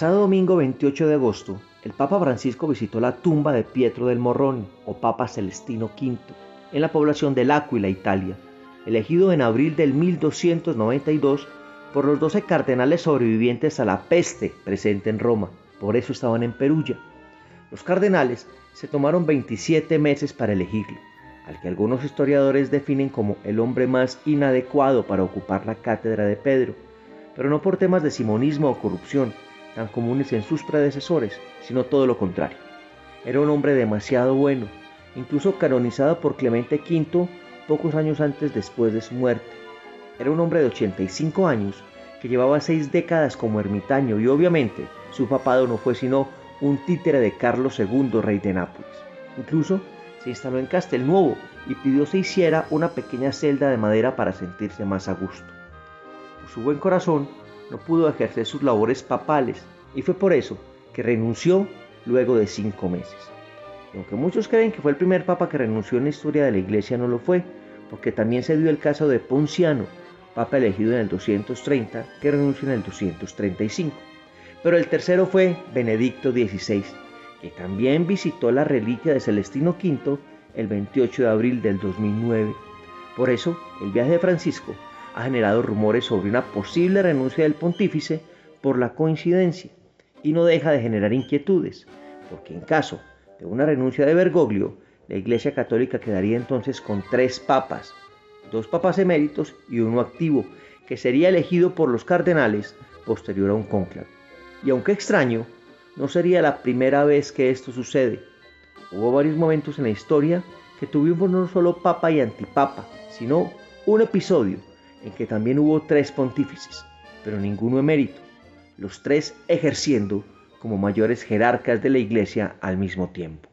pasado domingo 28 de agosto, el Papa Francisco visitó la tumba de Pietro del Morrone, o Papa Celestino V, en la población de L'Aquila, Italia, elegido en abril del 1292 por los doce cardenales sobrevivientes a la peste presente en Roma. Por eso estaban en Perugia. Los cardenales se tomaron 27 meses para elegirlo, al que algunos historiadores definen como el hombre más inadecuado para ocupar la cátedra de Pedro, pero no por temas de simonismo o corrupción, tan comunes en sus predecesores, sino todo lo contrario. Era un hombre demasiado bueno, incluso canonizado por Clemente V pocos años antes después de su muerte. Era un hombre de 85 años que llevaba seis décadas como ermitaño y obviamente su papado no fue sino un títere de Carlos II, rey de Nápoles. Incluso se instaló en Castelnuovo y pidió se hiciera una pequeña celda de madera para sentirse más a gusto. Por su buen corazón, no pudo ejercer sus labores papales y fue por eso que renunció luego de cinco meses. aunque muchos creen que fue el primer papa que renunció en la historia de la iglesia, no lo fue, porque también se dio el caso de Ponciano, papa elegido en el 230, que renunció en el 235. Pero el tercero fue Benedicto XVI, que también visitó la reliquia de Celestino V el 28 de abril del 2009. Por eso, el viaje de Francisco ha generado rumores sobre una posible renuncia del pontífice por la coincidencia y no deja de generar inquietudes, porque en caso de una renuncia de Bergoglio, la Iglesia Católica quedaría entonces con tres papas, dos papas eméritos y uno activo, que sería elegido por los cardenales posterior a un cónclave. Y aunque extraño, no sería la primera vez que esto sucede. Hubo varios momentos en la historia que tuvimos no solo papa y antipapa, sino un episodio en que también hubo tres pontífices, pero ninguno emérito, los tres ejerciendo como mayores jerarcas de la Iglesia al mismo tiempo.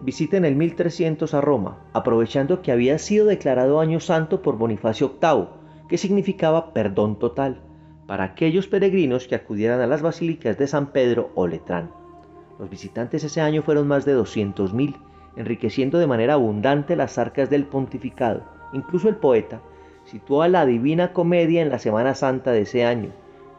Visita en el 1300 a Roma, aprovechando que había sido declarado año santo por Bonifacio VIII, que significaba perdón total, para aquellos peregrinos que acudieran a las basílicas de San Pedro o Letrán. Los visitantes ese año fueron más de 200.000, enriqueciendo de manera abundante las arcas del pontificado. Incluso el poeta situó a la Divina Comedia en la Semana Santa de ese año.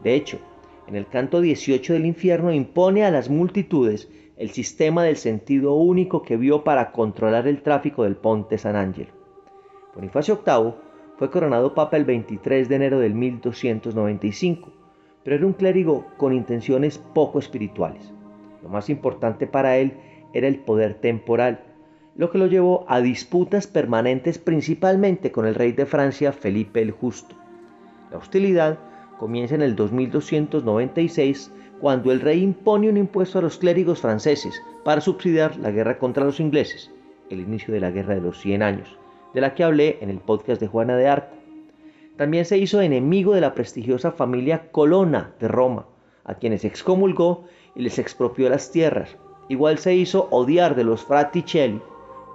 De hecho, en el canto 18 del infierno impone a las multitudes el sistema del sentido único que vio para controlar el tráfico del Ponte San Ángel. Bonifacio VIII fue coronado papa el 23 de enero del 1295, pero era un clérigo con intenciones poco espirituales. Lo más importante para él era el poder temporal, lo que lo llevó a disputas permanentes principalmente con el rey de Francia Felipe el Justo. La hostilidad comienza en el 2296 cuando el rey impone un impuesto a los clérigos franceses para subsidiar la guerra contra los ingleses, el inicio de la Guerra de los 100 años, de la que hablé en el podcast de Juana de Arco. También se hizo enemigo de la prestigiosa familia Colonna de Roma, a quienes excomulgó y les expropió las tierras. Igual se hizo odiar de los Fraticelli,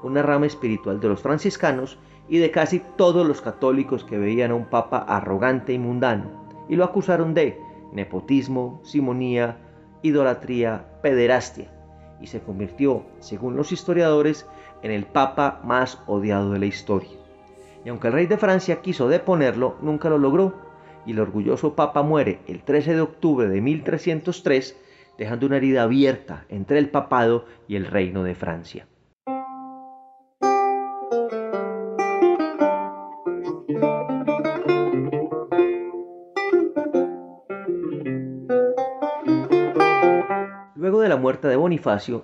una rama espiritual de los franciscanos, y de casi todos los católicos que veían a un papa arrogante y mundano, y lo acusaron de nepotismo, simonía, idolatría, pederastia, y se convirtió, según los historiadores, en el papa más odiado de la historia. Y aunque el rey de Francia quiso deponerlo, nunca lo logró, y el orgulloso papa muere el 13 de octubre de 1303, dejando una herida abierta entre el papado y el reino de Francia.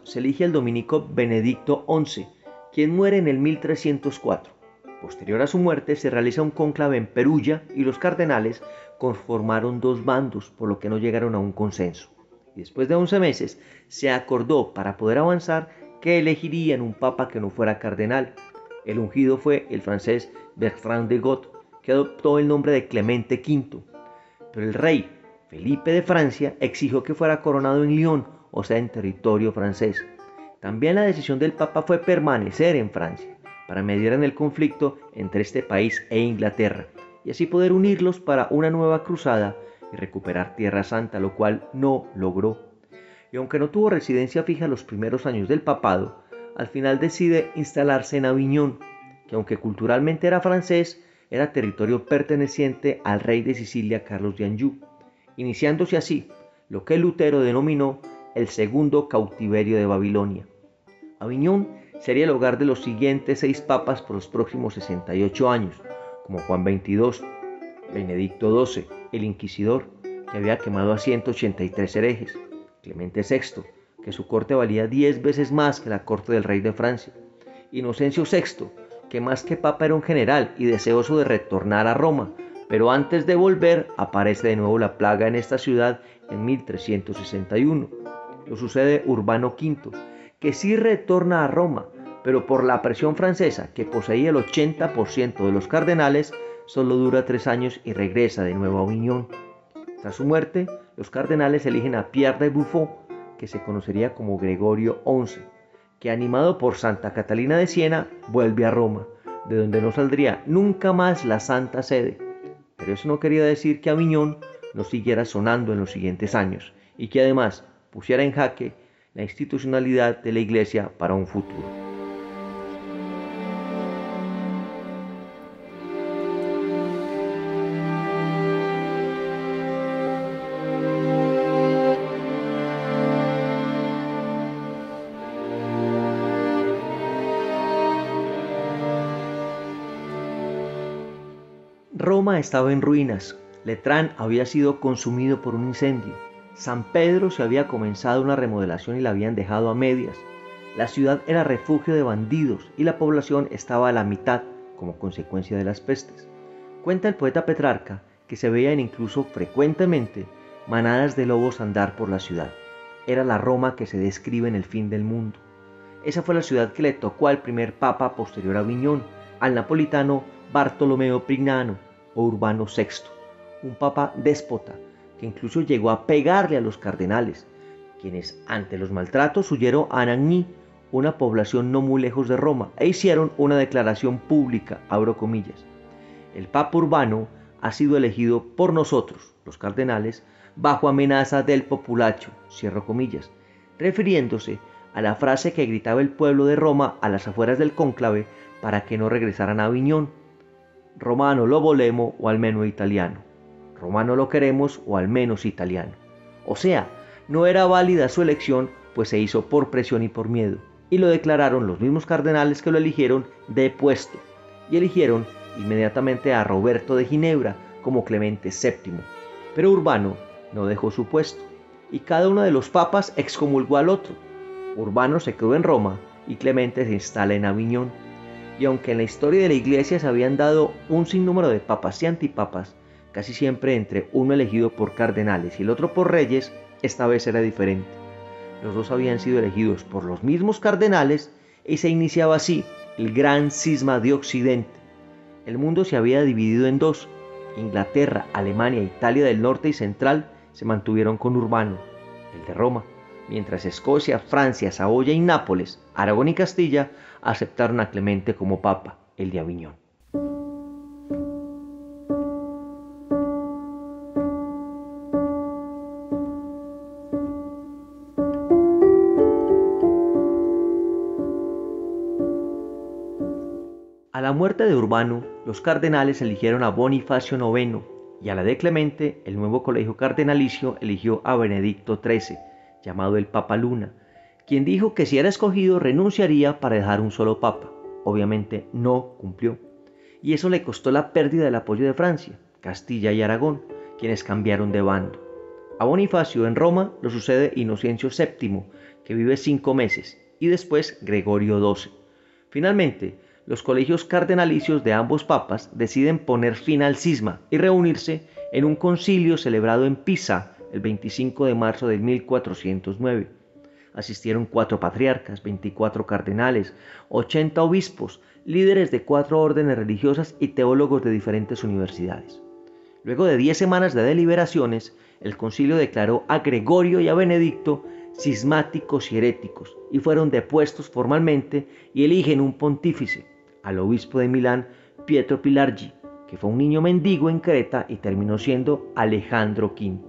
Se elige el dominico Benedicto XI, quien muere en el 1304. Posterior a su muerte se realiza un cónclave en Perugia y los cardenales conformaron dos bandos, por lo que no llegaron a un consenso. Y después de 11 meses se acordó para poder avanzar que elegirían un papa que no fuera cardenal. El ungido fue el francés Bertrand de Got, que adoptó el nombre de Clemente V. Pero el rey Felipe de Francia exigió que fuera coronado en Lyon o sea en territorio francés. También la decisión del Papa fue permanecer en Francia para mediar en el conflicto entre este país e Inglaterra, y así poder unirlos para una nueva cruzada y recuperar Tierra Santa, lo cual no logró. Y aunque no tuvo residencia fija los primeros años del papado, al final decide instalarse en Aviñón, que aunque culturalmente era francés, era territorio perteneciente al rey de Sicilia Carlos de Anjou, iniciándose así lo que Lutero denominó el segundo cautiverio de Babilonia. Aviñón sería el hogar de los siguientes seis papas por los próximos 68 años, como Juan XXII, Benedicto XII, el Inquisidor, que había quemado a 183 herejes, Clemente VI, que su corte valía 10 veces más que la corte del rey de Francia, Inocencio VI, que más que papa era un general y deseoso de retornar a Roma, pero antes de volver aparece de nuevo la plaga en esta ciudad en 1361. Lo sucede Urbano V, que sí retorna a Roma, pero por la presión francesa, que poseía el 80% de los cardenales, solo dura tres años y regresa de nuevo a Aviñón. Tras su muerte, los cardenales eligen a Pierre de Buffon, que se conocería como Gregorio XI, que animado por Santa Catalina de Siena vuelve a Roma, de donde no saldría nunca más la Santa Sede. Pero eso no quería decir que Aviñón no siguiera sonando en los siguientes años y que además pusiera en jaque la institucionalidad de la Iglesia para un futuro. Roma estaba en ruinas, Letrán había sido consumido por un incendio, San Pedro se había comenzado una remodelación y la habían dejado a medias, la ciudad era refugio de bandidos y la población estaba a la mitad como consecuencia de las pestes. Cuenta el poeta Petrarca que se veían incluso frecuentemente manadas de lobos andar por la ciudad. Era la Roma que se describe en el fin del mundo. Esa fue la ciudad que le tocó al primer papa posterior a Viñón, al napolitano Bartolomeo Prignano, Urbano VI, un papa déspota que incluso llegó a pegarle a los cardenales, quienes ante los maltratos huyeron a Anagni, una población no muy lejos de Roma, e hicieron una declaración pública, abro comillas. El papa Urbano ha sido elegido por nosotros, los cardenales, bajo amenaza del populacho, cierro comillas, refiriéndose a la frase que gritaba el pueblo de Roma a las afueras del cónclave para que no regresaran a Aviñón, romano lo volemos o al menos italiano. Romano lo queremos o al menos italiano. O sea, no era válida su elección, pues se hizo por presión y por miedo, y lo declararon los mismos cardenales que lo eligieron de puesto, y eligieron inmediatamente a Roberto de Ginebra como Clemente VII. Pero Urbano no dejó su puesto, y cada uno de los papas excomulgó al otro. Urbano se quedó en Roma y Clemente se instala en Aviñón y aunque en la historia de la iglesia se habían dado un sinnúmero de papas y antipapas, casi siempre entre uno elegido por cardenales y el otro por reyes, esta vez era diferente. Los dos habían sido elegidos por los mismos cardenales y se iniciaba así el gran cisma de Occidente. El mundo se había dividido en dos. Inglaterra, Alemania, Italia del norte y central se mantuvieron con Urbano, el de Roma, mientras Escocia, Francia, Saboya y Nápoles, Aragón y Castilla aceptaron a Clemente como papa, el de Aviñón. Muerte de Urbano, los cardenales eligieron a Bonifacio IX y a la de Clemente, el nuevo colegio cardenalicio eligió a Benedicto XIII, llamado el Papa Luna, quien dijo que si era escogido renunciaría para dejar un solo papa. Obviamente no cumplió. Y eso le costó la pérdida del apoyo de Francia, Castilla y Aragón, quienes cambiaron de bando. A Bonifacio en Roma lo sucede Inocencio VII, que vive cinco meses, y después Gregorio XII. Finalmente, los colegios cardenalicios de ambos papas deciden poner fin al cisma y reunirse en un concilio celebrado en Pisa el 25 de marzo de 1409 asistieron cuatro patriarcas, 24 cardenales, 80 obispos, líderes de cuatro órdenes religiosas y teólogos de diferentes universidades. Luego de diez semanas de deliberaciones, el concilio declaró a Gregorio y a Benedicto cismáticos y heréticos, y fueron depuestos formalmente y eligen un pontífice, al obispo de Milán, Pietro Pilargi, que fue un niño mendigo en Creta y terminó siendo Alejandro V.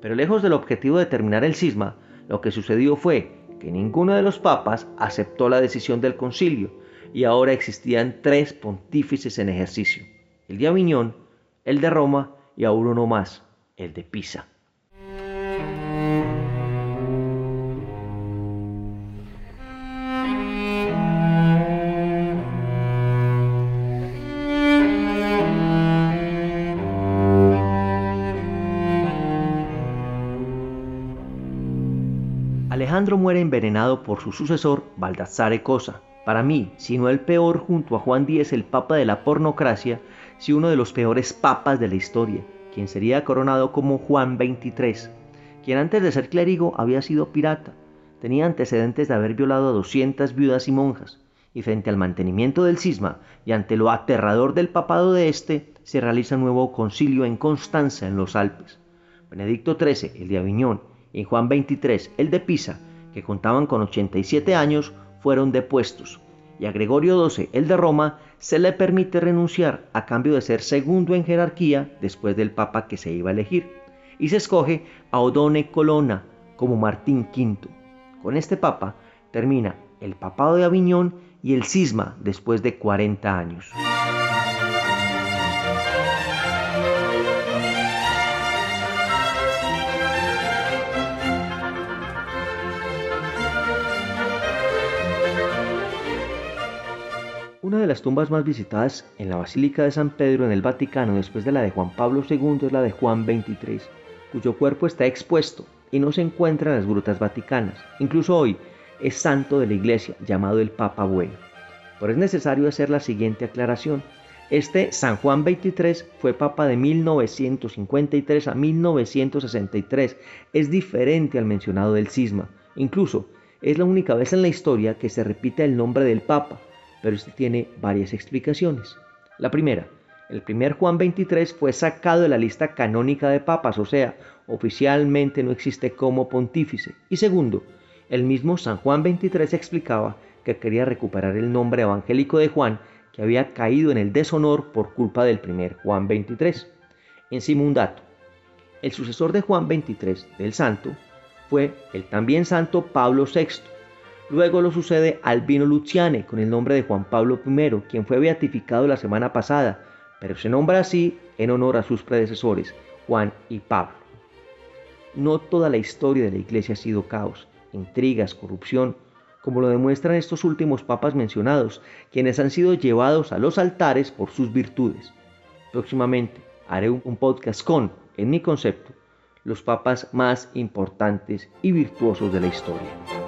Pero lejos del objetivo de terminar el cisma, lo que sucedió fue que ninguno de los papas aceptó la decisión del concilio y ahora existían tres pontífices en ejercicio, el de Aviñón, el de Roma y aún uno más, el de Pisa. Alejandro muere envenenado por su sucesor, Baldassare Cosa. Para mí, si no el peor junto a Juan X, el papa de la pornocracia, si uno de los peores papas de la historia, quien sería coronado como Juan XXIII, quien antes de ser clérigo había sido pirata, tenía antecedentes de haber violado a 200 viudas y monjas, y frente al mantenimiento del cisma y ante lo aterrador del papado de este, se realiza un nuevo concilio en Constanza, en los Alpes. Benedicto XIII, el de Aviñón, y Juan XXIII, el de Pisa, que contaban con 87 años, fueron depuestos, y a Gregorio XII, el de Roma, se le permite renunciar a cambio de ser segundo en jerarquía después del papa que se iba a elegir, y se escoge a Odone Colonna como Martín V. Con este papa termina el papado de Aviñón y el cisma después de 40 años. Una de las tumbas más visitadas en la Basílica de San Pedro en el Vaticano después de la de Juan Pablo II es la de Juan XXIII, cuyo cuerpo está expuesto y no se encuentra en las grutas vaticanas. Incluso hoy es santo de la iglesia, llamado el Papa Bueno. Pero es necesario hacer la siguiente aclaración. Este San Juan XXIII fue papa de 1953 a 1963. Es diferente al mencionado del cisma. Incluso es la única vez en la historia que se repite el nombre del papa pero este tiene varias explicaciones. La primera, el primer Juan 23 fue sacado de la lista canónica de papas, o sea, oficialmente no existe como pontífice. Y segundo, el mismo San Juan 23 explicaba que quería recuperar el nombre evangélico de Juan que había caído en el deshonor por culpa del primer Juan 23. Encima un dato. El sucesor de Juan 23 del santo fue el también santo Pablo VI, Luego lo sucede Albino Luciane con el nombre de Juan Pablo I, quien fue beatificado la semana pasada, pero se nombra así en honor a sus predecesores, Juan y Pablo. No toda la historia de la iglesia ha sido caos, intrigas, corrupción, como lo demuestran estos últimos papas mencionados, quienes han sido llevados a los altares por sus virtudes. Próximamente haré un podcast con, en mi concepto, los papas más importantes y virtuosos de la historia.